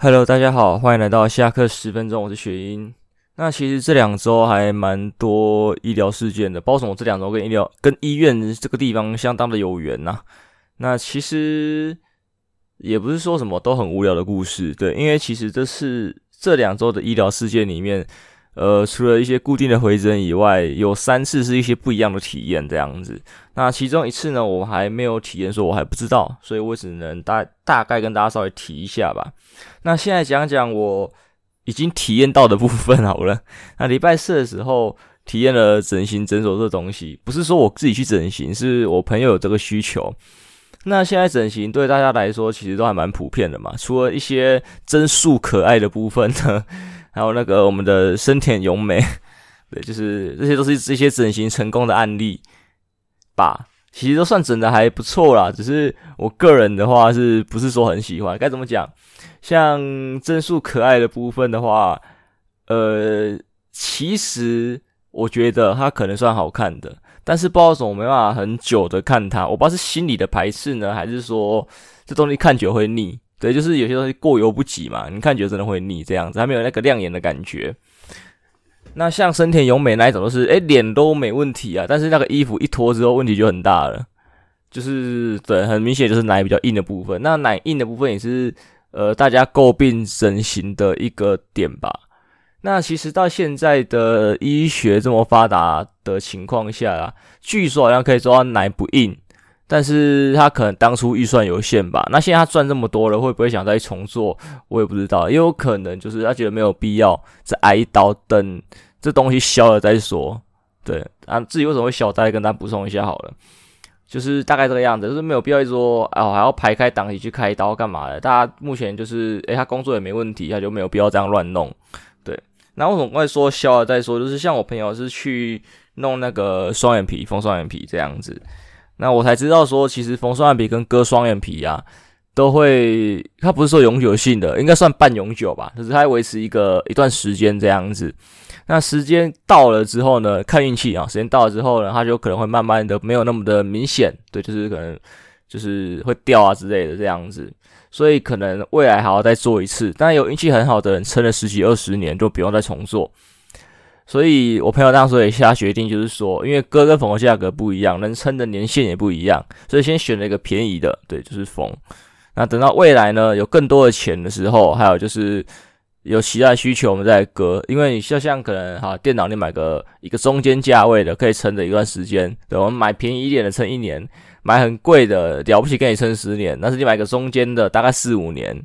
Hello，大家好，欢迎来到下课十分钟，我是雪英。那其实这两周还蛮多医疗事件的，包括什么这两周跟医疗、跟医院这个地方相当的有缘呐、那其实也不是说什么都很无聊的故事，对，因为其实这是这两周的医疗事件里面，呃，除了一些固定的回诊以外，有三次是一些不一样的体验这样子。那其中一次呢，我还没有体验，说我还不知道，所以我只能大大概跟大家稍微提一下吧。那现在讲讲我已经体验到的部分好了。那礼拜四的时候体验了整形诊所这东西，不是说我自己去整形，是我朋友有这个需求。那现在整形对大家来说其实都还蛮普遍的嘛，除了一些真素可爱的部分呢，还有那个我们的深田咏美，对，就是这些都是这些整形成功的案例。吧，其实都算整的还不错啦，只是我个人的话是不是说很喜欢？该怎么讲？像真素可爱的部分的话，呃，其实我觉得它可能算好看的，但是不知道怎么没办法很久的看它，我不知道是心理的排斥呢，还是说这东西看久会腻？对，就是有些东西过犹不及嘛，你看久真的会腻，这样子，还没有那个亮眼的感觉。那像深田咏美那一种都是，诶，脸都没问题啊，但是那个衣服一脱之后问题就很大了，就是对，很明显就是奶比较硬的部分。那奶硬的部分也是呃大家诟病整形的一个点吧。那其实到现在的医学这么发达的情况下啊，据说好像可以做到奶不硬，但是他可能当初预算有限吧。那现在他赚这么多了，会不会想再重做？我也不知道，也有可能就是他觉得没有必要再挨一刀等。这东西消了再说，对啊，自己为什么会消，大家跟他补充一下好了，就是大概这个样子，就是没有必要说啊，还要排开档期去开刀干嘛的。大家目前就是，诶，他工作也没问题，他就没有必要这样乱弄，对。那为什么会说消了再说？就是像我朋友是去弄那个双眼皮，缝双眼皮这样子，那我才知道说，其实缝双眼皮跟割双眼皮啊，都会，它不是说永久性的，应该算半永久吧，就是它维持一个一段时间这样子。那时间到了之后呢，看运气啊。时间到了之后呢，它就可能会慢慢的没有那么的明显，对，就是可能就是会掉啊之类的这样子。所以可能未来还要再做一次。但有运气很好的人，撑了十几二十年就不用再重做。所以我朋友当时也下决定，就是说，因为割跟缝的价格不一样，能撑的年限也不一样，所以先选了一个便宜的，对，就是缝。那等到未来呢，有更多的钱的时候，还有就是。有其他需求，我们再割。因为你就像可能哈，电脑你买个一个中间价位的，可以撑的一段时间。对，我们买便宜一点的撑一年，买很贵的了不起给你撑十年。但是你买个中间的，大概四五年，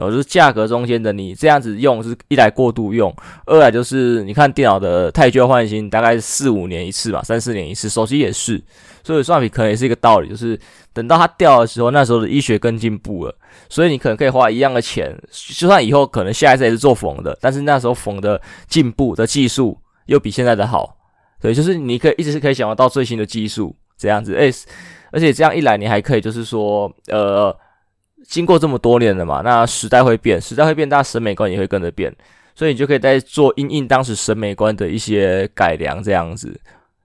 然后就是价格中间的，你这样子用是一来过度用，二来就是你看电脑的汰旧换新，大概四五年一次吧，三四年一次，手机也是。所以双眼皮可能也是一个道理，就是等到它掉的时候，那时候的医学更进步了，所以你可能可以花一样的钱，就算以后可能下一次也是做缝的，但是那时候缝的进步的技术又比现在的好，对，就是你可以一直是可以想得到最新的技术这样子，诶，而且这样一来，你还可以就是说，呃，经过这么多年了嘛，那时代会变，时代会变，大家审美观也会跟着变，所以你就可以在做因应当时审美观的一些改良这样子。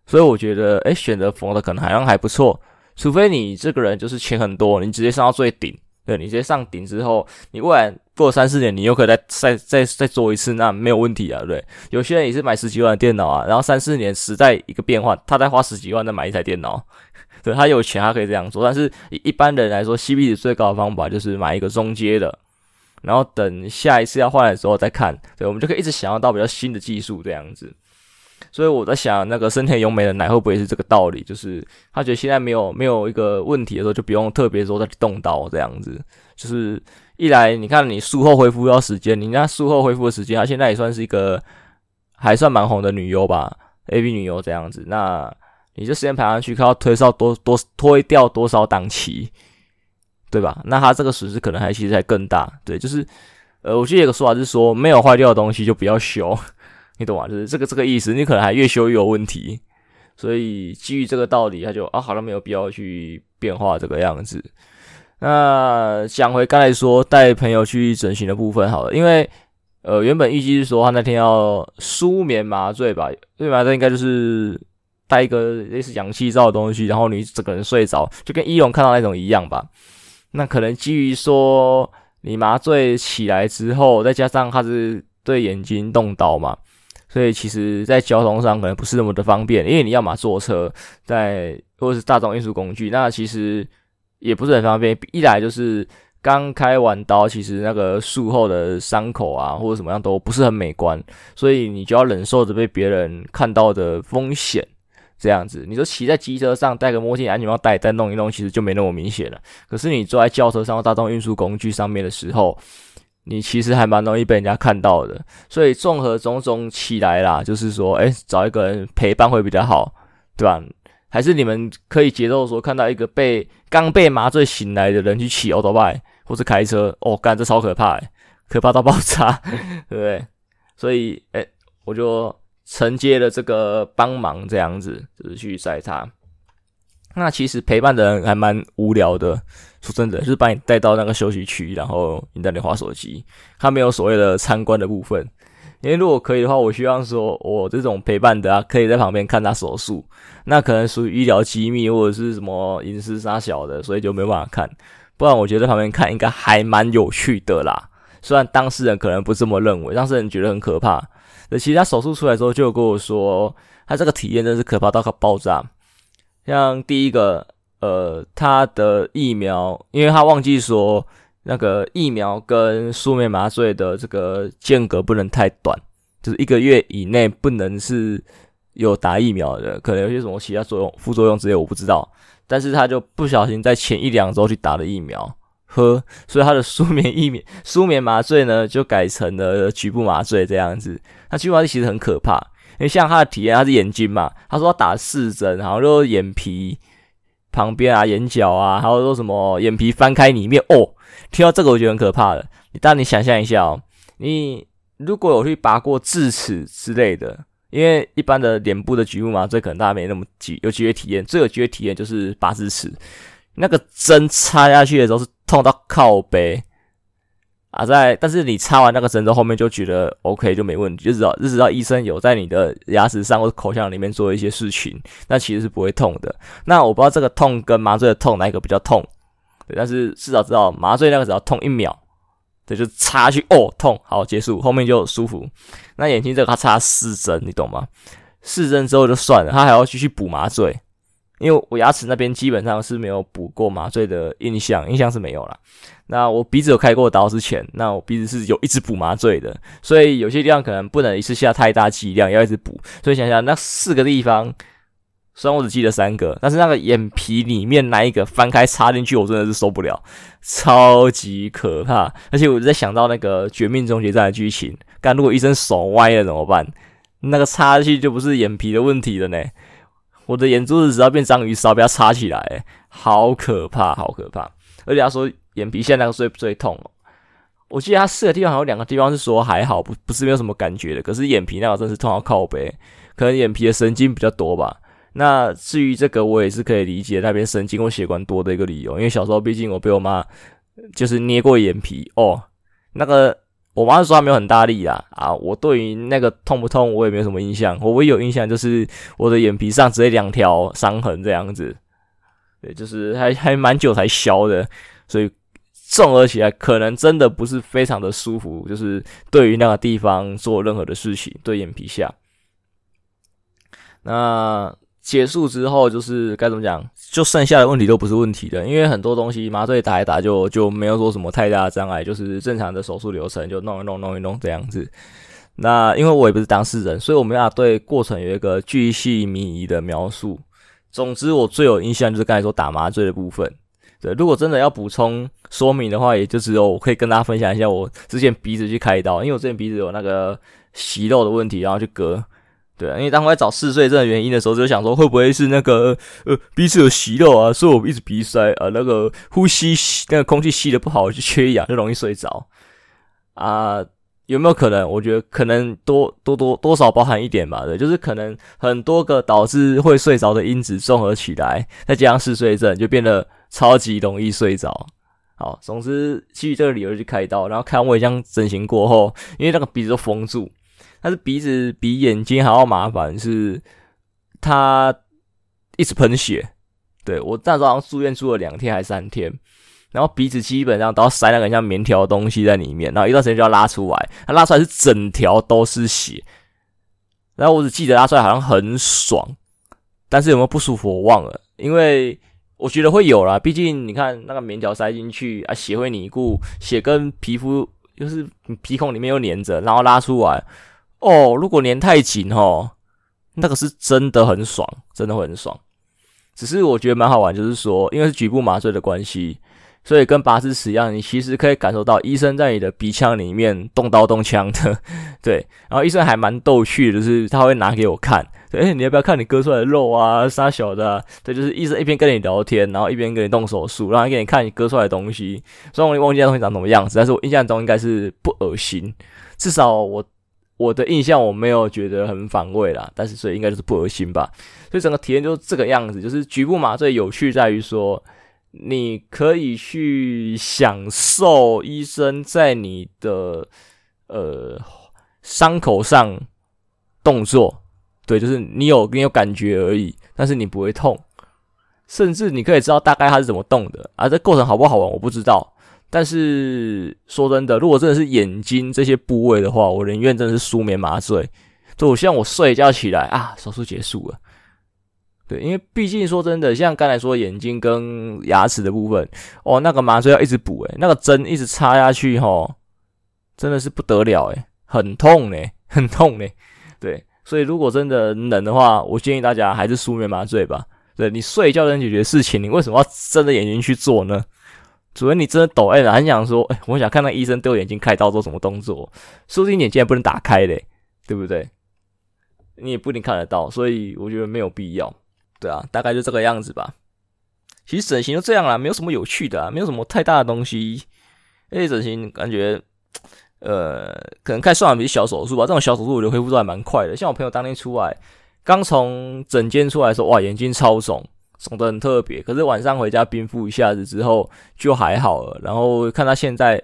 所以我觉得，诶，选择缝的可能好像还不错，除非你这个人就是钱很多，你直接上到最顶，对，你直接上顶之后，你未来过三四年，你又可以再再再再做一次，那没有问题啊，对。有些人也是买十几万的电脑啊，然后三四年时代一个变化，他再花十几万再买一台电脑，对，他有钱他可以这样做，但是一般人来说，CP 值最高的方法就是买一个中阶的，然后等下一次要换的时候再看，对，我们就可以一直想要到比较新的技术这样子。所以我在想，那个深田咏美的奶会不会是这个道理？就是他觉得现在没有没有一个问题的时候，就不用特别说再去动刀这样子。就是一来，你看你术后恢复要时间，你那术后恢复的时间，他现在也算是一个还算蛮红的女优吧，AV 女优这样子。那你这时间排上去，看要推少多多推掉多少档期，对吧？那他这个损失可能还其实还更大。对，就是呃，我记得有个说法是说，没有坏掉的东西就不要修。你懂吗？就是这个这个意思，你可能还越修越有问题，所以基于这个道理，他就啊，好像没有必要去变化这个样子。那讲回刚才说带朋友去整形的部分好了，因为呃原本预计是说他那天要舒眠麻醉吧，舒眠麻醉应该就是带一个类似氧气罩的东西，然后你整个人睡着，就跟医龙看到那种一样吧。那可能基于说。你麻醉起来之后，再加上它是对眼睛动刀嘛，所以其实在交通上可能不是那么的方便，因为你要嘛坐车，在或者是大众运输工具，那其实也不是很方便。一来就是刚开完刀，其实那个术后的伤口啊或者什么样都不是很美观，所以你就要忍受着被别人看到的风险。这样子，你说骑在机车上戴个墨镜、安全帽戴戴弄一弄，其实就没那么明显了。可是你坐在轿车上大众运输工具上面的时候，你其实还蛮容易被人家看到的。所以综合种种起来啦，就是说，哎，找一个人陪伴会比较好，对吧？还是你们可以接受说，看到一个被刚被麻醉醒来的人去骑欧多拜或是开车，哦，干，这超可怕，可怕到爆炸，对不对？所以，哎，我就。承接了这个帮忙，这样子就是去载他。那其实陪伴的人还蛮无聊的，说真的，就是把你带到那个休息区，然后你在那里划手机。他没有所谓的参观的部分，因为如果可以的话，我希望说我这种陪伴的啊，可以在旁边看他手术。那可能属于医疗机密或者是什么隐私啥小的，所以就没办法看。不然我觉得旁边看应该还蛮有趣的啦。虽然当事人可能不这么认为，当事人觉得很可怕。其实他手术出来之后，就有跟我说，他这个体验真是可怕到个爆炸。像第一个，呃，他的疫苗，因为他忘记说那个疫苗跟舒眠麻醉的这个间隔不能太短，就是一个月以内不能是有打疫苗的，可能有些什么其他作用、副作用之类，我不知道。但是他就不小心在前一两周去打了疫苗。呵，所以他的舒眠一眠、舒眠麻醉呢，就改成了局部麻醉这样子。那局部麻醉其实很可怕，因为像他的体验，他是眼睛嘛，他说他打四针，然后就眼皮旁边啊、眼角啊，还有说什么眼皮翻开里面哦。听到这个我觉得很可怕的。但你想象一下哦，你如果有去拔过智齿之类的，因为一般的脸部的局部麻醉可能大家没那么机有机会体验，最有机会体验就是拔智齿。那个针插下去的时候是痛到靠背啊，在但是你插完那个针之后，后面就觉得 OK 就没问题，就知道就知道医生有在你的牙齿上或者口腔里面做一些事情，那其实是不会痛的。那我不知道这个痛跟麻醉的痛哪一个比较痛，但是至少知道麻醉那个只要痛一秒，对，就插去哦痛，好结束，后面就舒服。那眼睛这个他插四针，你懂吗？四针之后就算了，他还要继续补麻醉。因为我牙齿那边基本上是没有补过麻醉的印象，印象是没有啦。那我鼻子有开过刀之前，那我鼻子是有一直补麻醉的，所以有些地方可能不能一次下太大剂量，要一直补。所以想想那四个地方，虽然我只记得三个，但是那个眼皮里面那一个翻开插进去，我真的是受不了，超级可怕。而且我在想到那个《绝命终结战》的剧情，干如果医生手歪了怎么办？那个插进去就不是眼皮的问题了呢。我的眼珠子只要变章鱼烧，被它插起来，好可怕，好可怕！而且他说眼皮现在那个最最痛哦。我记得他四个地方还有两个地方是说还好，不不是没有什么感觉的。可是眼皮那个真是痛到靠背，可能眼皮的神经比较多吧。那至于这个，我也是可以理解那边神经或血管多的一个理由，因为小时候毕竟我被我妈就是捏过眼皮哦，那个。我妈说她没有很大力啊，啊，我对于那个痛不痛，我也没有什么印象。我唯一有印象就是我的眼皮上直接两条伤痕这样子，对，就是还还蛮久才消的，所以综合起来可能真的不是非常的舒服，就是对于那个地方做任何的事情，对眼皮下，那。结束之后就是该怎么讲，就剩下的问题都不是问题的，因为很多东西麻醉打一打就就没有说什么太大的障碍，就是正常的手术流程就弄一弄弄一弄这样子。那因为我也不是当事人，所以我没法对过程有一个巨细靡遗的描述。总之，我最有印象就是刚才说打麻醉的部分。对，如果真的要补充说明的话，也就只有我可以跟大家分享一下我之前鼻子去开刀，因为我之前鼻子有那个息肉的问题，然后去割。对啊，因为当我在找嗜睡症的原因的时候，就想说会不会是那个呃鼻子有息肉啊，所以我一直鼻塞啊，那个呼吸那个空气吸的不好，就缺氧，就容易睡着啊？有没有可能？我觉得可能多多多多少包含一点吧，对，就是可能很多个导致会睡着的因子综合起来，再加上嗜睡症，就变得超级容易睡着。好，总之基于这个理由去开刀，然后开完胃镜整形过后，因为那个鼻子都封住。但是鼻子比眼睛还要麻烦，是它一直喷血。对，我那时候好像住院住了两天还是三天，然后鼻子基本上都要塞那个像棉条的东西在里面，然后一段时间就要拉出来，它拉出来是整条都是血。然后我只记得拉出来好像很爽，但是有没有不舒服我忘了，因为我觉得会有啦，毕竟你看那个棉条塞进去啊，血会凝固，血跟皮肤就是皮孔里面又粘着，然后拉出来，哦，如果粘太紧齁，那个是真的很爽，真的会很爽。只是我觉得蛮好玩，就是说因为是局部麻醉的关系。所以跟拔智齿一样，你其实可以感受到医生在你的鼻腔里面动刀动枪的，对。然后医生还蛮逗趣的，就是他会拿给我看，对，欸、你要不要看你割出来的肉啊，杀小的、啊？对，就是医生一边跟你聊天，然后一边给你动手术，然后给你看你割出来的东西。虽然我忘记那东西长什么样子，但是我印象中应该是不恶心，至少我我的印象我没有觉得很反胃啦。但是所以应该就是不恶心吧。所以整个体验就是这个样子，就是局部麻醉有趣在于说。你可以去享受医生在你的呃伤口上动作，对，就是你有你有感觉而已，但是你不会痛，甚至你可以知道大概它是怎么动的啊。这过程好不好玩我不知道，但是说真的，如果真的是眼睛这些部位的话，我宁愿真的是舒眠麻醉，就我希望我睡一觉起来啊，手术结束了。对，因为毕竟说真的，像刚才说眼睛跟牙齿的部分，哦，那个麻醉要一直补，诶，那个针一直插下去，吼，真的是不得了，诶，很痛呢，很痛呢。对，所以如果真的能的话，我建议大家还是舒眠麻醉吧。对，你睡觉能解决事情，你为什么要睁着眼睛去做呢？主任你真的抖，哎，很想说，哎，我想看那医生对我眼睛开刀做什么动作，说不定眼睛也不能打开嘞，对不对？你也不一定看得到，所以我觉得没有必要。对啊，大概就这个样子吧。其实整形就这样啦，没有什么有趣的啊，没有什么太大的东西。而且整形感觉，呃，可能看双眼皮小手术吧。这种小手术我觉得恢复都还蛮快的。像我朋友当天出来，刚从诊间出来的时候，哇，眼睛超肿，肿得很特别。可是晚上回家冰敷一下子之后就还好了。然后看他现在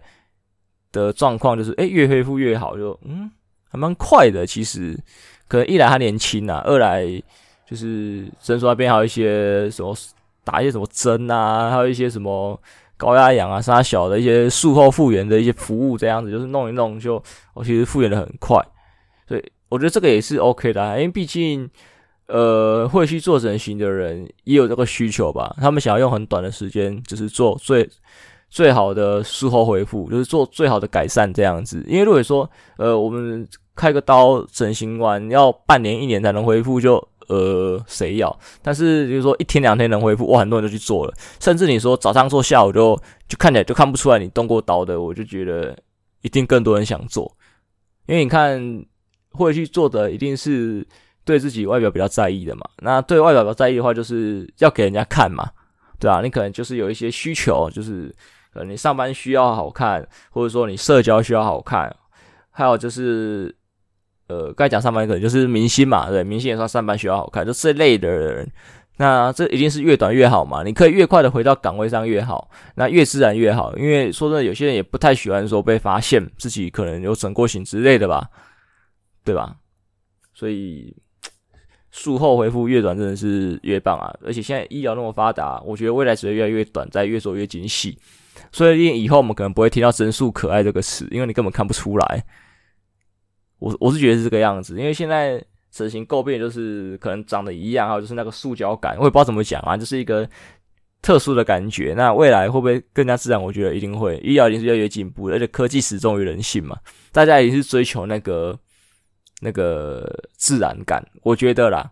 的状况，就是诶，越恢复越好，就嗯，还蛮快的。其实可能一来他年轻啊，二来。就是诊所那边还有一些什么打一些什么针啊，还有一些什么高压氧啊，杀小的一些术后复原的一些服务，这样子就是弄一弄就，我其实复原的很快，所以我觉得这个也是 OK 的啊，因为毕竟呃会去做整形的人也有这个需求吧，他们想要用很短的时间，就是做最最好的术后恢复，就是做最好的改善这样子。因为如果说呃我们开个刀整形完要半年一年才能恢复，就呃，谁要？但是就是说一天两天能恢复，哇，很多人就去做了。甚至你说早上做，下午就就看起来就看不出来你动过刀的，我就觉得一定更多人想做。因为你看会去做的，一定是对自己外表比较在意的嘛。那对外表比较在意的话，就是要给人家看嘛，对啊，你可能就是有一些需求，就是呃，你上班需要好看，或者说你社交需要好看，还有就是。呃，该讲上班可能就是明星嘛，对，明星也算上班需要好看，就这类的人，那这一定是越短越好嘛，你可以越快的回到岗位上越好，那越自然越好，因为说真的，有些人也不太喜欢说被发现自己可能有整过型之类的吧，对吧？所以术后恢复越短真的是越棒啊，而且现在医疗那么发达，我觉得未来只会越来越短，再越做越精细，所以以后我们可能不会听到“整数可爱”这个词，因为你根本看不出来。我我是觉得是这个样子，因为现在整形诟病就是可能长得一样，还有就是那个塑胶感，我也不知道怎么讲啊，就是一个特殊的感觉。那未来会不会更加自然？我觉得一定会，医疗已经是越来越进步，而且科技始终于人性嘛，大家也是追求那个那个自然感。我觉得啦，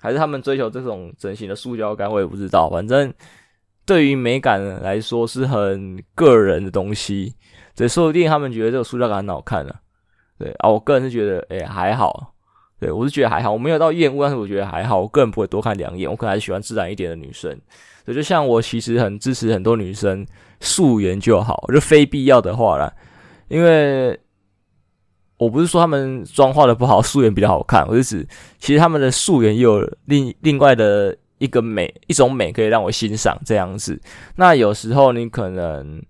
还是他们追求这种整形的塑胶感，我也不知道。反正对于美感来说是很个人的东西，对说不定他们觉得这个塑胶感很好看呢、对啊，我个人是觉得，诶、还好。对我是觉得还好，我没有到厌恶，但是我觉得还好。我个人不会多看两眼，我可能还是喜欢自然一点的女生。所以就像我其实很支持很多女生素颜就好，就非必要的话啦。因为我不是说他们妆化的不好，素颜比较好看，我是指其实他们的素颜也有另另外的一个美，一种美可以让我欣赏这样子。那有时候你可能。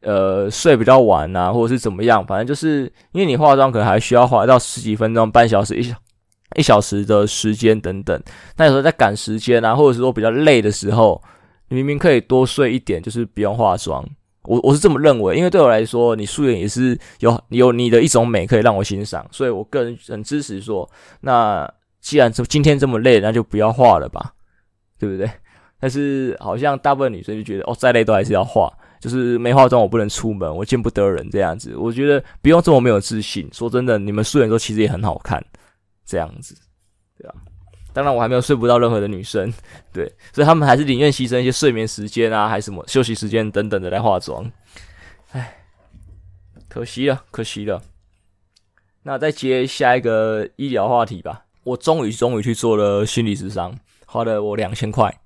呃，睡比较晚啊，或者是怎么样，反正就是因为你化妆可能还需要花到十几分钟、半小时、一小一小时的时间等等。那有时候在赶时间啊，或者是说比较累的时候，你明明可以多睡一点，就是不用化妆。我我是这么认为，因为对我来说，你素颜也是有有你的一种美可以让我欣赏，所以我个人很支持说，那既然这今天这么累，那就不要化了吧，对不对？但是好像大部分女生就觉得，哦，再累都还是要化，就是没化妆我不能出门，我见不得人这样子。我觉得不用这么没有自信。说真的，你们素颜的时候其实也很好看，这样子，当然，我还没有睡不到任何的女生，对，所以他们还是宁愿牺牲一些睡眠时间啊，还是什么休息时间等等的来化妆。唉，可惜了，可惜了。那再接下一个医疗话题吧。我终于终于去做了心理智商，花了我两千块。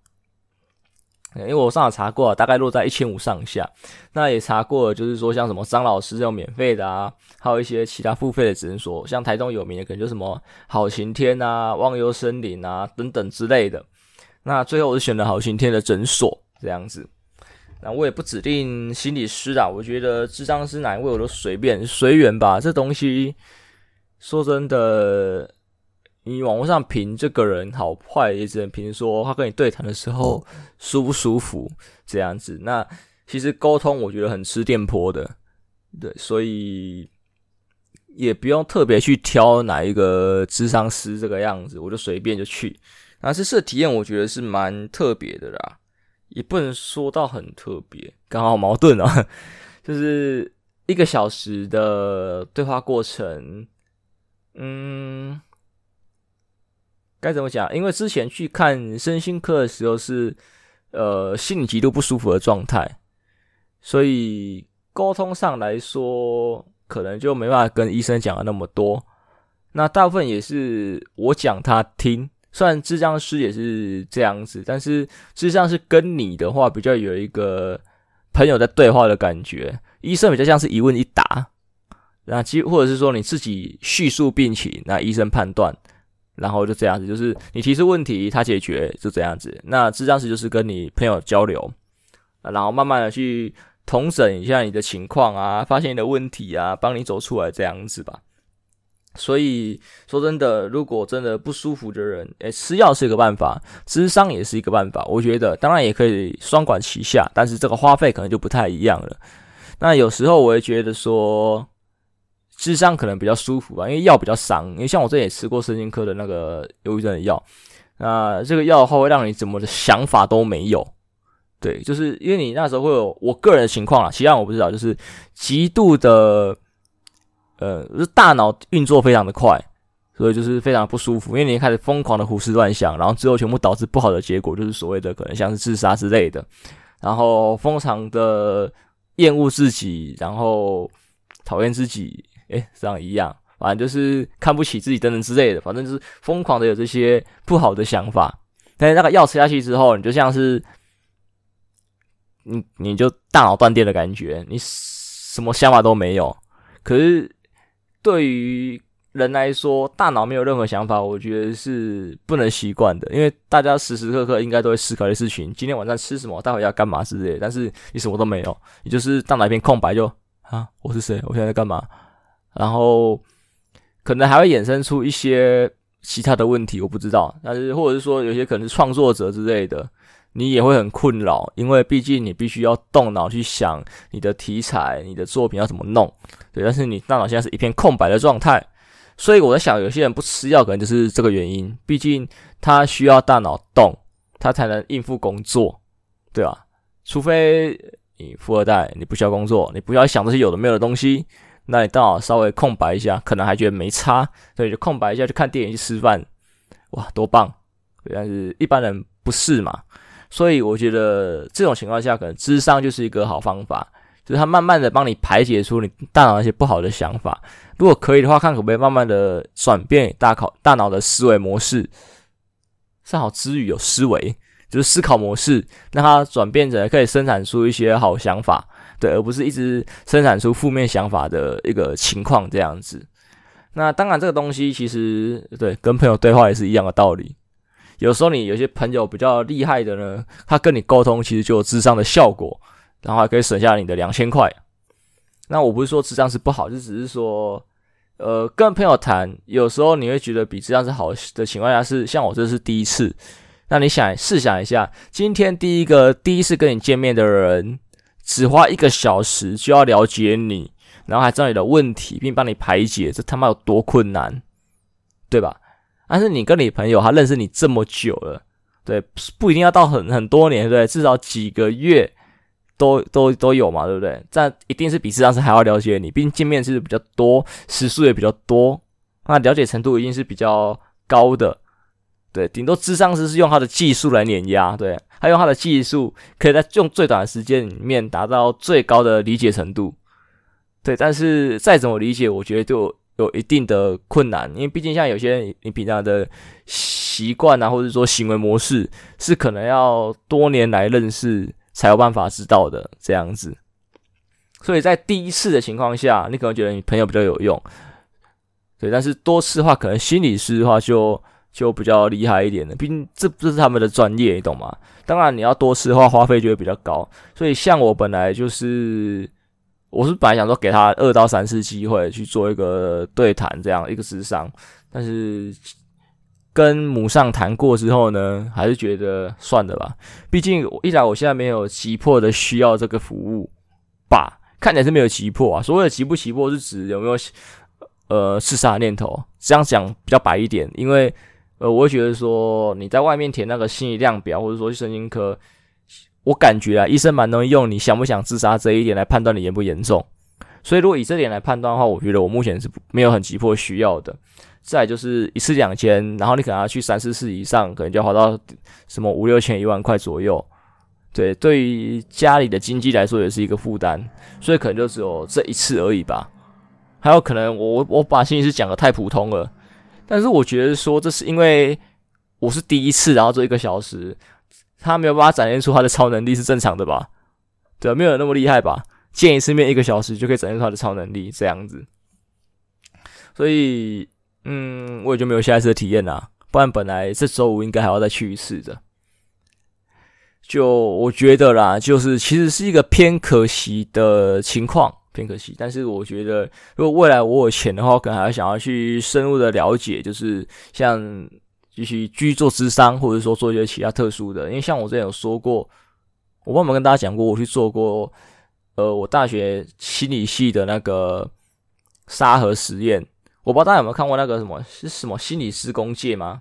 因为我上网查过，大概落在一千五上下。那也查过，就是说像什么张老师这种免费的啊，还有一些其他付费的诊所，像台中有名的可能就什么好晴天啊、忘忧森林啊等等之类的。那最后我是选了好晴天的诊所这样子。那我也不指定心理师啊，我觉得智商师哪一位我都随便随缘吧。这东西说真的。你网络上评这个人好坏，也只能评说他跟你对谈的时候舒不舒服这样子。那其实沟通我觉得很吃电波的，对，所以也不用特别去挑哪一个智商师这个样子，我就随便就去。那这次的体验我觉得是蛮特别的啦，也不能说到很特别，刚好矛盾啊，就是一个小时的对话过程，嗯。该怎么讲？因为之前去看身心科的时候是，呃，心里极度不舒服的状态，所以沟通上来说，可能就没办法跟医生讲的那么多。那大部分也是我讲他听，虽然智障师也是这样子，但是咨商是跟你的话比较有一个朋友在对话的感觉，医生比较像是一问一答，那其或者是说你自己叙述病情，那医生判断。然后就这样子，就是你提出问题，他解决，就这样子。那咨商师就是跟你朋友交流，然后慢慢的去同整一下你的情况啊，发现你的问题啊，帮你走出来这样子吧。所以说真的，如果真的不舒服的人，诶，吃药是一个办法，咨商也是一个办法。我觉得当然也可以双管齐下，但是这个花费可能就不太一样了。那有时候我会觉得说。智商可能比较舒服吧，因为药比较伤。因为像我这也吃过神经科的那个忧郁症的药，那这个药的话会让你怎么的想法都没有。对，就是因为你那时候会有我个人的情况啊，其他我不知道，就是极度的，呃，就是大脑运作非常的快，所以就是非常不舒服。因为你开始疯狂的胡思乱想，然后之后全部导致不好的结果，就是所谓的可能像是自杀之类的，然后疯狂的厌恶自己，然后讨厌自己。诶，这样一样，反正就是看不起自己等等之类的，反正就是疯狂的有这些不好的想法。但是那个药吃下去之后，你就像是你你就大脑断电的感觉，你什么想法都没有。可是对于人来说，大脑没有任何想法，我觉得是不能习惯的，因为大家时时刻刻应该都会思考的事情：今天晚上吃什么，待会要干嘛之类的。但是你什么都没有，你就是大脑一片空白，就啊，我是谁？我现在在干嘛？然后可能还会衍生出一些其他的问题，我不知道。但是或者是说，有些可能是创作者之类的，你也会很困扰，因为毕竟你必须要动脑去想你的题材、你的作品要怎么弄。对，但是你大脑现在是一片空白的状态，所以我在想，有些人不吃药，可能就是这个原因。毕竟他需要大脑动，他才能应付工作，对吧？除非你富二代，你不需要工作，你不要想这些有的没有的东西。那你大脑稍微空白一下，可能还觉得没差，所以就空白一下去看电影、去吃饭，哇，多棒！但是一般人不是嘛，所以我觉得这种情况下，可能智商就是一个好方法，就是他慢慢的帮你排解出你大脑那些不好的想法。如果可以的话，看可不可以慢慢的转变大考大脑的思维模式，上好之余有思维，就是思考模式，让它转变成可以生产出一些好想法。对，而不是一直生产出负面想法的一个情况这样子。那当然，这个东西其实对跟朋友对话也是一样的道理。有时候你有些朋友比较厉害的呢，他跟你沟通其实就有智商的效果，然后还可以省下你的两千块。那我不是说智商是不好，就只是说，呃，跟朋友谈，有时候你会觉得比智商是好的情况下是，像我这是第一次。那你想试想一下，今天第一个第一次跟你见面的人，只花一个小时就要了解你，然后还知道你的问题，并帮你排解，这他妈有多困难，对吧？但是你跟你朋友，他认识你这么久了，对，不一定要到很很多年，对？至少几个月都都都有嘛，对不对？这一定是比咨商师还要了解你，毕竟见面次数比较多，时数也比较多，那了解程度一定是比较高的。对，顶多智商师是用他的技术来碾压，对，他用他的技术可以在用最短的时间里面达到最高的理解程度，对，但是再怎么理解，我觉得就有一定的困难，因为毕竟像有些，你平常的习惯啊，或者说行为模式，是可能要多年来认识才有办法知道的这样子，所以在第一次的情况下，你可能觉得你朋友比较有用，对，但是多次的话，可能心理师的话就。就比较厉害一点的，毕竟这这是他们的专业，你懂吗？当然你要多次的话，花费就会比较高。所以像我本来就是，我是本来想说给他二到三次机会去做一个对谈，这样一个智商，但是跟母上谈过之后呢，还是觉得算了吧。毕竟一来我现在没有急迫的需要这个服务吧，看起来是没有急迫啊。所谓的急不急迫，是指有没有呃自杀念头？这样讲比较白一点，因为。呃，我会觉得说你在外面填那个心理量表，或者说去神经科，我感觉啊，医生蛮容易用你想不想自杀这一点来判断你严不严重。所以如果以这点来判断的话，我觉得我目前是没有很急迫需要的。再就是一次两千，然后你可能要去三四次以上，可能就要花到什么五六千、一万块左右。对，对于家里的经济来说也是一个负担，所以可能就只有这一次而已吧。还有可能我我把心理师讲的太普通了。但是我觉得说，这是因为我是第一次，然后做一个小时，他没有办法展现出他的超能力是正常的吧？对，没有那么厉害吧？见一次面一个小时就可以展现出他的超能力这样子，所以嗯，我也就没有下一次的体验啦。不然本来这周五应该还要再去一次的。就我觉得啦，就是其实是一个偏可惜的情况。偏可惜，但是我觉得，如果未来我有钱的话，可能还想要去深入的了解，就是像继续继续做咨商，或者说做一些其他特殊的。因为像我之前有说过，我忘没跟大家讲过，我去做过，呃，我大学心理系的那个沙盒实验。我不知道大家有没有看过那个什么是什么心理师工界吗？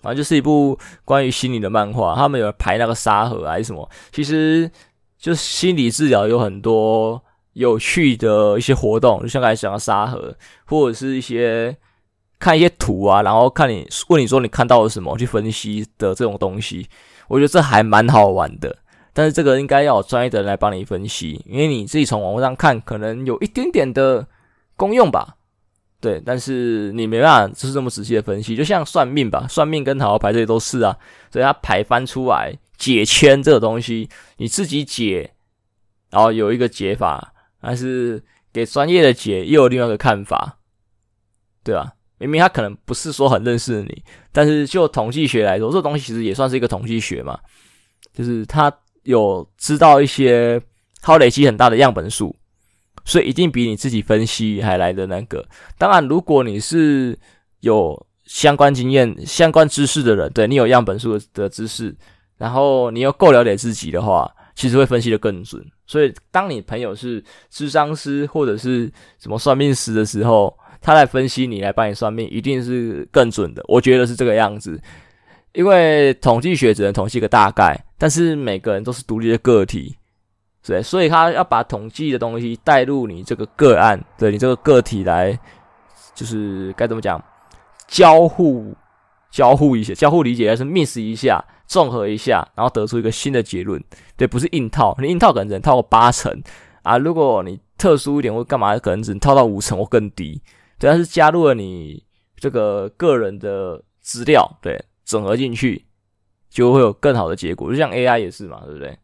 反正就是一部关于心理的漫画，他们有排那个沙盒还是什么？其实就心理治疗有很多。有趣的一些活动，就像刚才讲的沙盒，或者是一些看一些图啊，然后看你问你说你看到了什么，去分析的这种东西，我觉得这还蛮好玩的。但是这个应该要有专业的人来帮你分析，因为你自己从网络上看，可能有一点点的功用吧。对，但是你没办法就是这么仔细的分析，就像算命吧，算命跟塔罗牌这些都是啊，所以它牌翻出来解签这个东西，你自己解，然后有一个解法。还是给专业的解又有另外一个看法，对吧？明明他可能不是说很认识你，但是就统计学来说，这东西其实也算是一个统计学嘛，就是他有知道一些，他累积很大的样本数，所以一定比你自己分析还来的那个。当然，如果你是有相关经验、相关知识的人，对，你有样本数的知识，然后你又够了解自己的话。其实会分析的更准，所以当你朋友是智商师或者是什么算命师的时候，他来分析你，来帮你算命，一定是更准的。我觉得是这个样子，因为统计学只能统计个大概，但是每个人都是独立的个体，对，所以他要把统计的东西带入你这个个案，对你这个个体来，就是该怎么讲，交互。交互一些，交互理解还是 miss 一下，综合一下，然后得出一个新的结论。对，不是硬套，你硬套可能只能套个八成啊。如果你特殊一点或干嘛，可能只能套到五成或更低。对，但是加入了你这个个人的资料，对，整合进去，就会有更好的结果。就像 AI 也是嘛，对不对？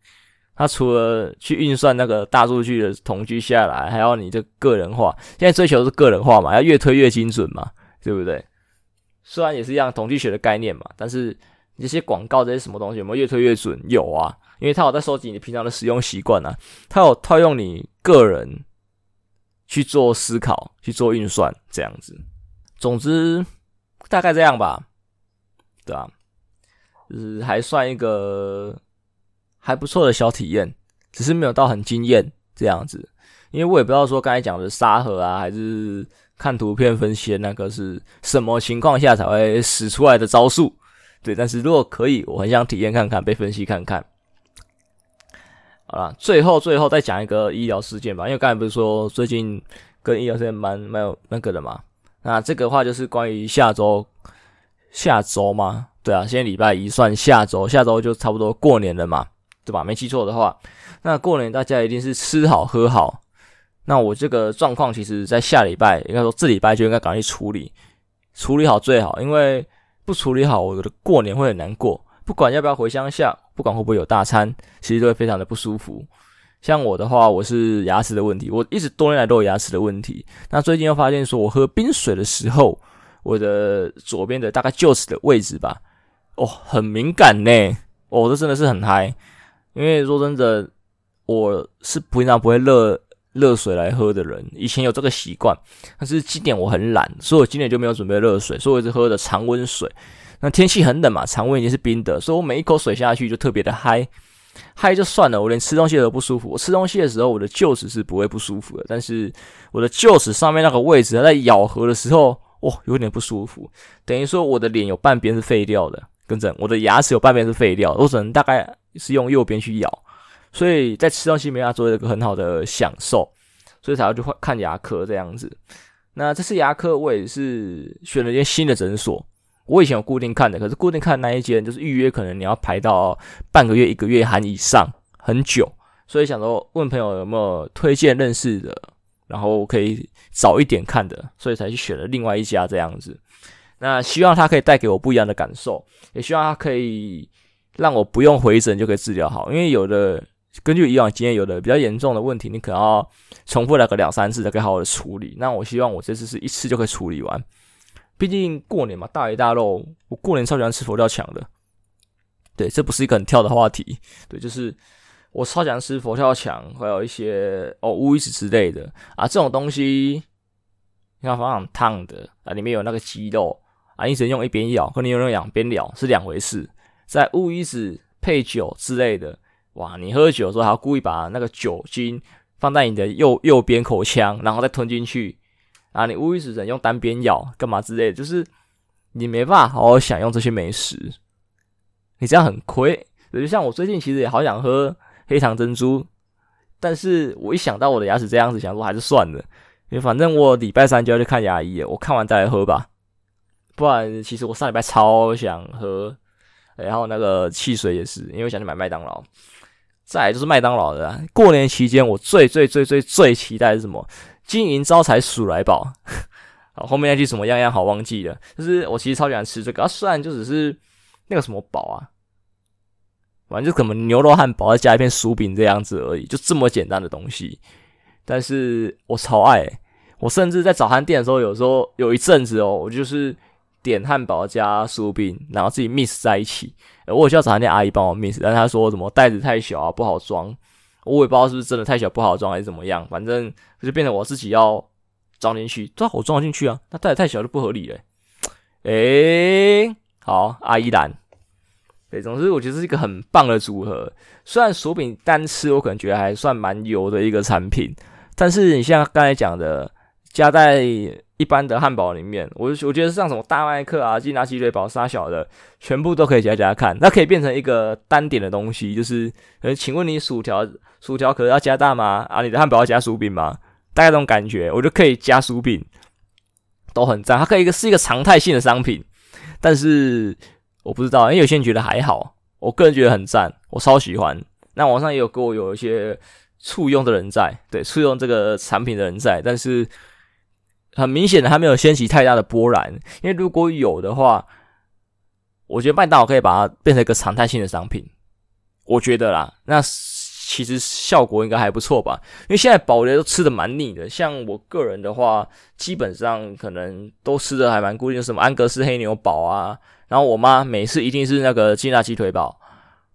它除了去运算那个大数据的统计下来，还要你这个人化。现在追求是个人化嘛，要越推越精准嘛，对不对？虽然也是一样统计学的概念嘛，但是这些广告这些什么东西有没有越推越准？有啊，因为它有在收集你平常的使用习惯啊，它有套用你个人去做思考、去做运算这样子。总之大概这样吧，对吧？就是还算一个还不错的小体验，只是没有到很惊艳这样子。因为我也不知道说刚才讲的沙盒啊，还是看图片分析的那个是什么情况下才会使出来的招数。对，但是如果可以，我很想体验看看，被分析看看。好了，最后最后再讲一个医疗事件吧，因为刚才不是说最近跟医疗事件蛮蛮有那个的嘛。那这个话就是关于下周，下周吗？对啊，现在礼拜一算下周，下周就差不多过年了嘛，对吧？没记错的话，那过年大家一定是吃好喝好。那我这个状况，其实在下礼拜，应该说这礼拜就应该赶快处理，处理好最好，因为不处理好，我的过年会很难过。不管要不要回乡下，不管会不会有大餐，其实都会非常的不舒服。像我的话，我是牙齿的问题，我一直多年来都有牙齿的问题。那最近又发现说，我喝冰水的时候，我的左边的大概臼齿的位置吧，哦，很敏感呢。哦，这真的是很嗨。因为说真的，我是平常不会热热水来喝的人，以前有这个习惯，但是今年我很懒，所以我今年就没有准备热水，所以我一直喝的常温水。那天气很冷嘛，常温已经是冰的，所以我每一口水下去就特别的嗨，嗨就算了，我连吃东西都不舒服。我吃东西的时候，我的臼齿是不会不舒服的，但是我的臼齿上面那个位置在咬合的时候，哇，有点不舒服，等于说我的脸有半边是废掉的，跟着我的牙齿有半边是废掉，我只能大概是用右边去咬，所以在吃东西没办法做一个很好的享受，所以才要去看牙科这样子。那这次牙科我也是选了一间新的诊所。我以前有固定看的，可是固定看那一间就是预约，可能你要排到半个月、一个月含以上，很久。所以想说问朋友有没有推荐认识的，然后可以早一点看的，所以才去选了另外一家这样子。那希望它可以带给我不一样的感受，也希望它可以让我不用回诊就可以治疗好。因为有的根据以往经验，有的比较严重的问题，你可能要重复来个两三次才可以好好的处理。那我希望我这次是一次就可以处理完。毕竟过年嘛，大鱼大肉。我过年超喜欢吃佛跳墙的。对，这不是一个很跳的话题。对，就是我超喜欢吃佛跳墙，还有一些哦乌鱼子之类的啊。这种东西，你看放烫的啊，里面有那个鸡肉啊，你只能用一边咬，和你用两边咬是两回事。在乌鱼子配酒之类的，哇，你喝酒的时候还要故意把那个酒精放在你的右右边口腔，然后再吞进去。啊，你乌鱼子只能用单边咬，干嘛之类的，就是你没办法好好享用这些美食，你这样很亏。就像我最近其实也好想喝黑糖珍珠，但是我一想到我的牙齿这样子，想说还是算了，因为反正我礼拜三就要去看牙医，我看完再来喝吧。不然，其实我上礼拜超想喝，然后那个汽水也是，因为我想去买麦当劳。再来就是麦当劳的，过年期间我最最最最最期待是什么？金银招财鼠来宝，好，后面那句什么样样好忘记了。就是我其实超喜欢吃这个，啊，虽然就只是那个什么堡啊，反正就可能牛肉汉堡再加一片薯饼这样子而已，就这么简单的东西。但是我超爱，我甚至在早餐店的时候，有时候有一阵子哦，我就是点汉堡加薯饼，然后自己 mix 在一起。我有叫早餐店阿姨帮我 mix，但她说什么袋子太小啊，不好装。我也不知道是不是真的太小不好装还是怎么样，反正就变成我自己要装进去，最好我装进去啊，那袋子太小就不合理了。诶，好，阿依兰，对，总之我觉得是一个很棒的组合。虽然薯饼单吃我可能觉得还算蛮油的一个产品，但是你像刚才讲的，加在一般的汉堡里面，我我觉得像什么大麦克啊、劲辣鸡腿堡、沙小的，全部都可以加加看，那可以变成一个单点的东西，就是，呃，请问你薯条薯条可是要加大吗？啊，你的汉堡要加薯饼吗？大概这种感觉，我就可以加薯饼，都很赞，它可以一个是一个常态性的商品，但是我不知道，因为有些人觉得还好，我个人觉得很赞，我超喜欢。那网上也有跟我有一些簇拥的人在，对，簇拥这个产品的人在，但是。很明显的，还没有掀起太大的波澜。因为如果有的话，我觉得麦当劳可以把它变成一个常态性的商品。我觉得啦，那其实效果应该还不错吧。因为现在堡垒都吃的蛮腻的，像我个人的话，基本上可能都吃的还蛮固定，什么安格斯黑牛堡啊，然后我妈每次一定是那个劲辣鸡腿堡。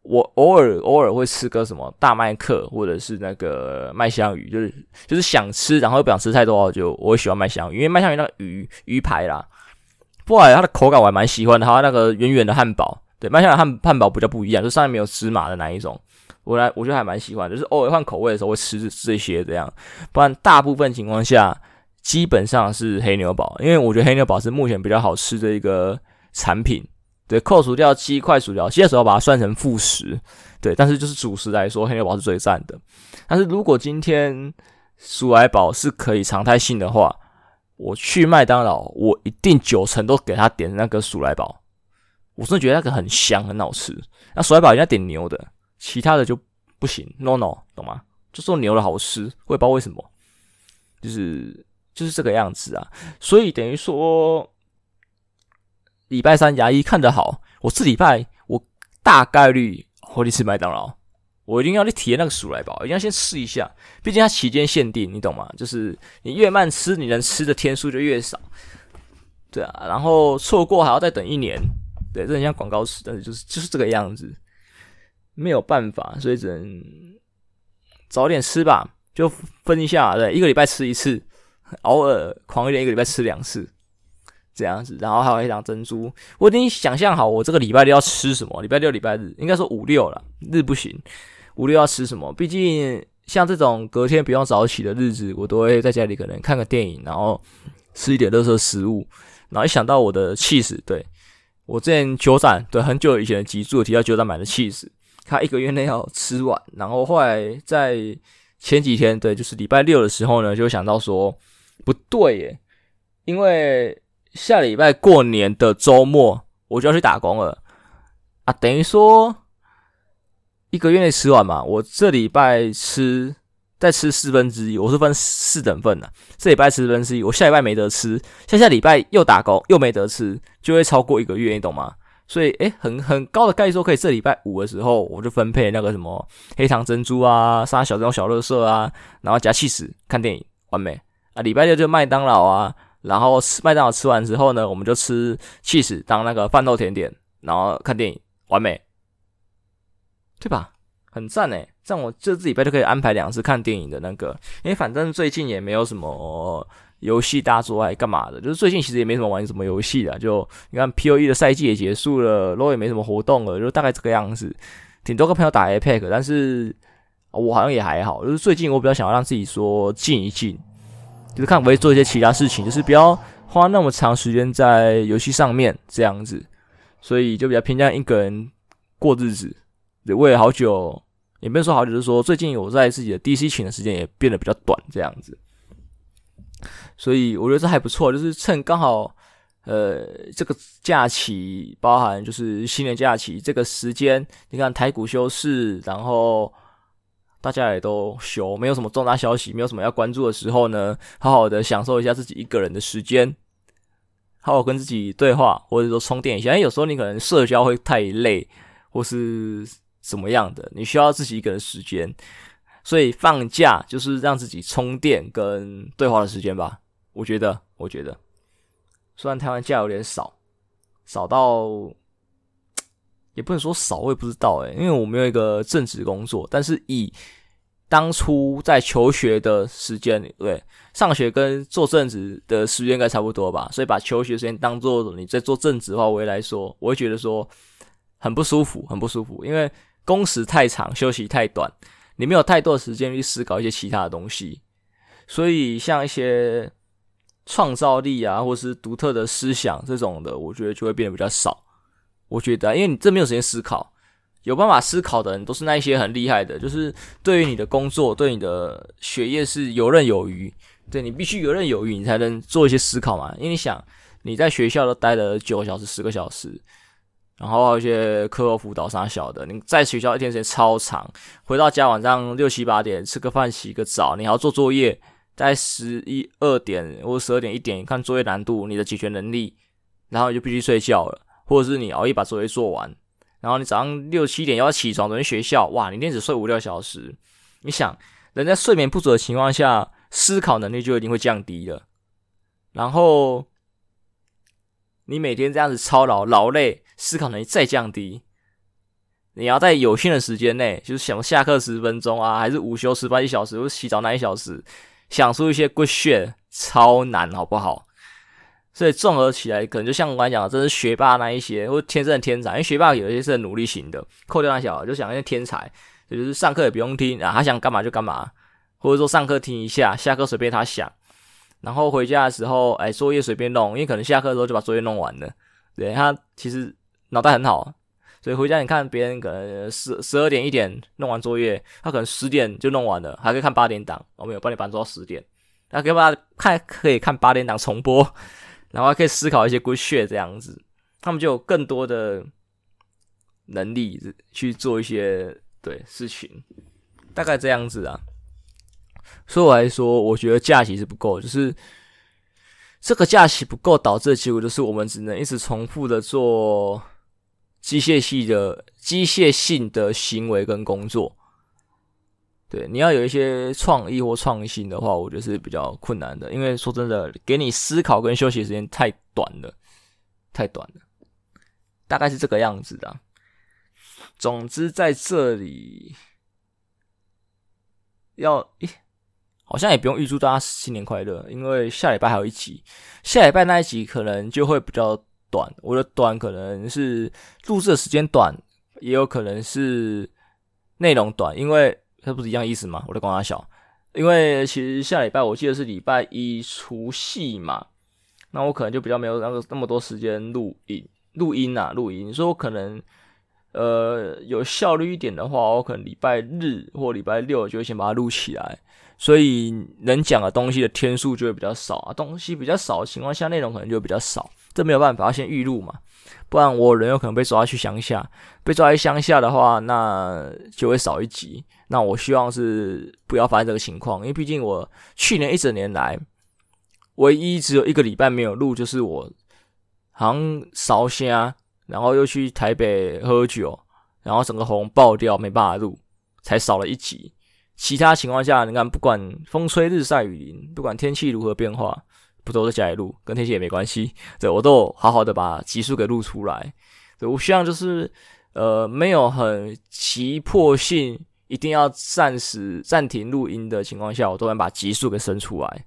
我偶尔偶尔会吃个什么大麦克，或者是那个麦香鱼，就是就是想吃，然后又不想吃太多，就我会喜欢麦香鱼，因为麦香鱼那个鱼鱼排啦，不过它的口感我还蛮喜欢的，还有那个圆圆的汉堡，对，麦香鱼汉汉堡比较不一样，就上面没有芝麻的那一种。我来，我觉得还蛮喜欢，就是偶尔换口味的时候会吃这些这样，不然大部分情况下基本上是黑牛堡，因为我觉得黑牛堡是目前比较好吃的一个产品。对，扣除掉鸡块薯条，其实要把它算成副食。对，但是就是主食来说，黑牛堡是最赞的。但是如果今天薯来堡是可以常态性的话，我去麦当劳，我一定九成都给他点那个薯来堡。我真的觉得那个很香，很好吃。那薯来堡人家点牛的。其他的就不行，no no，懂吗？就说牛的好吃，我也不知道为什么，就是就是这个样子啊。所以等于说，礼拜三牙医看得好，我这礼拜我大概率会去吃麦当劳，我一定要去体验那个鼠来宝，一定要先试一下。毕竟它期间限定，你懂吗？就是你越慢吃，你能吃的天数就越少。对啊，然后错过还要再等一年，对，这很像广告词，但是就是就是这个样子。没有办法，所以只能早点吃吧，就分一下，对，一个礼拜吃一次，偶尔狂一点，一个礼拜吃两次，这样子。然后还有一张珍珠，我已经想象好我这个礼拜六要吃什么。礼拜六、礼拜日，应该说五六了，日不行，五六要吃什么？毕竟像这种隔天不用早起的日子，我都会在家里可能看个电影，然后吃一点垃圾食物。然后一想到我的气死，对，我之前酒展，对，很久以前的集数提到酒展买的气死。他一个月内要吃完，然后后来在前几天，对，就是礼拜六的时候呢，就想到说不对耶，因为下礼拜过年的周末我就要去打工了啊，等于说一个月内吃完嘛，我这礼拜吃再吃四分之一，我是分四等份的，这礼拜吃四分之一，我下礼拜没得吃，下下礼拜又打工又没得吃，就会超过一个月，你懂吗？所以，诶，很很高的概率说可以这礼拜五的时候，我就分配那个什么黑糖珍珠啊，杀小这种小乐色啊，然后加气死看电影，完美啊！礼拜六就麦当劳啊，然后吃麦当劳吃完之后呢，我们就吃 cheese 当那个饭后甜点，然后看电影，完美，对吧？很赞诶，这样我这礼拜就可以安排两次看电影的那个，因为反正最近也没有什么。游戏大作还干嘛的？就是最近其实也没什么玩什么游戏的，就你看 POE 的赛季也结束了，LOL 也没什么活动了，就大概这个样子。挺多个朋友打 Apex，但是我好像也还好。就是最近我比较想要让自己说静一静，就是看可不可以做一些其他事情，就是不要花那么长时间在游戏上面这样子。所以就比较偏向一个人过日子。对，为了好久，也没有说好久，就是说最近我在自己的 DC 群的时间也变得比较短这样子。所以我觉得这还不错，就是趁刚好，呃，这个假期包含就是新年假期这个时间，你看台股休市，然后大家也都休，没有什么重大消息，没有什么要关注的时候呢，好好的享受一下自己一个人的时间，好好跟自己对话，或者说充电一下。因为有时候你可能社交会太累，或是怎么样的，你需要自己一个人时间，所以放假就是让自己充电跟对话的时间吧。我觉得，我觉得，虽然台湾假有点少，少到也不能说少，我也不知道诶，因为我没有一个正职工作。但是以当初在求学的时间，对，上学跟做正职的时间应该差不多吧，所以把求学时间当做你在做正职的话，我会来说，我会觉得说很不舒服，很不舒服，因为工时太长，休息太短，你没有太多的时间去思考一些其他的东西，所以像一些。创造力啊，或是独特的思想这种的，我觉得就会变得比较少。我觉得，因为你这没有时间思考，有办法思考的人都是那一些很厉害的，就是对于你的工作、对你的学业是游刃有余。对，你必须游刃有余，你才能做一些思考嘛。因为你想，你在学校都待了九个小时、十个小时，然后一些课后辅导啥小的，你在学校一天时间超长，回到家晚上六七八点吃个饭、洗个澡，你还要做作业。在十一二点或十二点一点，看作业难度，你的解决能力，然后你就必须睡觉了，或者是你熬夜把作业做完，然后你早上六七点要起床，等于学校，哇，你一天只睡五六小时，你想，人在睡眠不足的情况下，思考能力就一定会降低了，然后你每天这样子操劳劳累，思考能力再降低，你要在有限的时间内，就是想下课十分钟啊，还是午休十八一小时，或者洗澡那一小时。想出一些 good shit 超难，好不好？所以综合起来，可能就像我刚才讲的，这是学霸那一些，或天生的天才。因为学霸有一些是很努力型的，扣掉那小孩，就想那些天才，就是上课也不用听啊，他想干嘛就干嘛，或者说上课听一下，下课随便他想，然后回家的时候，哎，作业随便弄，因为可能下课的时候就把作业弄完了。对，他其实脑袋很好，所以回家你看别人可能十十二点一点弄完作业，他可能十点就弄完了，还可以看八点档，我们有八点半做到十点，他可以把看可以看八点档重播。然后还可以思考一些 good shit 这样子，他们就有更多的能力去做一些对事情，大概这样子啊。所以我来说，我觉得假期是不够，就是这个假期不够导致的结果，就是我们只能一直重复的做机械系的机械性的行为跟工作。对，你要有一些创意或创新的话，我觉得是比较困难的。因为说真的，给你思考跟休息时间太短了，太短了，大概是这个样子的。总之，在这里要，诶，好像也不用预祝大家新年快乐，因为下礼拜还有一集，下礼拜那一集可能就会比较短。我的短可能是录制的时间短，也有可能是内容短，因为。这不是一样意思吗？我在讲他小，因为其实下礼拜我记得是礼拜一除夕嘛，那我可能就比较没有那个那么多时间录音录音啊录音，所以我可能呃有效率一点的话，我可能礼拜日或礼拜六就会先把它录起来，所以能讲的东西的天数就会比较少啊，东西比较少的情况下，内容可能就比较少，这没有办法，要先预录嘛。不然我人有可能被抓去乡下，被抓去乡下的话，那就会少一集。那我希望是不要发生这个情况，因为毕竟我去年一整年来，唯一只有一个礼拜没有录，就是我好像烧虾，然后又去台北喝酒，然后整个喉咙爆掉，没办法录，才少了一集。其他情况下，你看，不管风吹日晒雨淋，不管天气如何变化。不都在家里录，跟天气也没关系。对，我都好好的把集数给录出来。对，我希望就是呃，没有很急迫性，一定要暂时暂停录音的情况下，我都能把集数给生出来。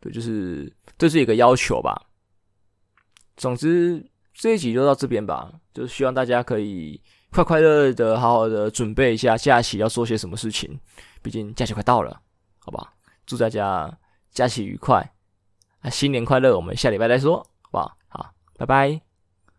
对，就是这是一个要求吧。总之这一集就到这边吧，就是希望大家可以快快乐乐的好好的准备一下假期要做些什么事情。毕竟假期快到了，好吧？祝大家假期愉快啊。新年快乐！我们下礼拜再说，好不好？好，拜拜。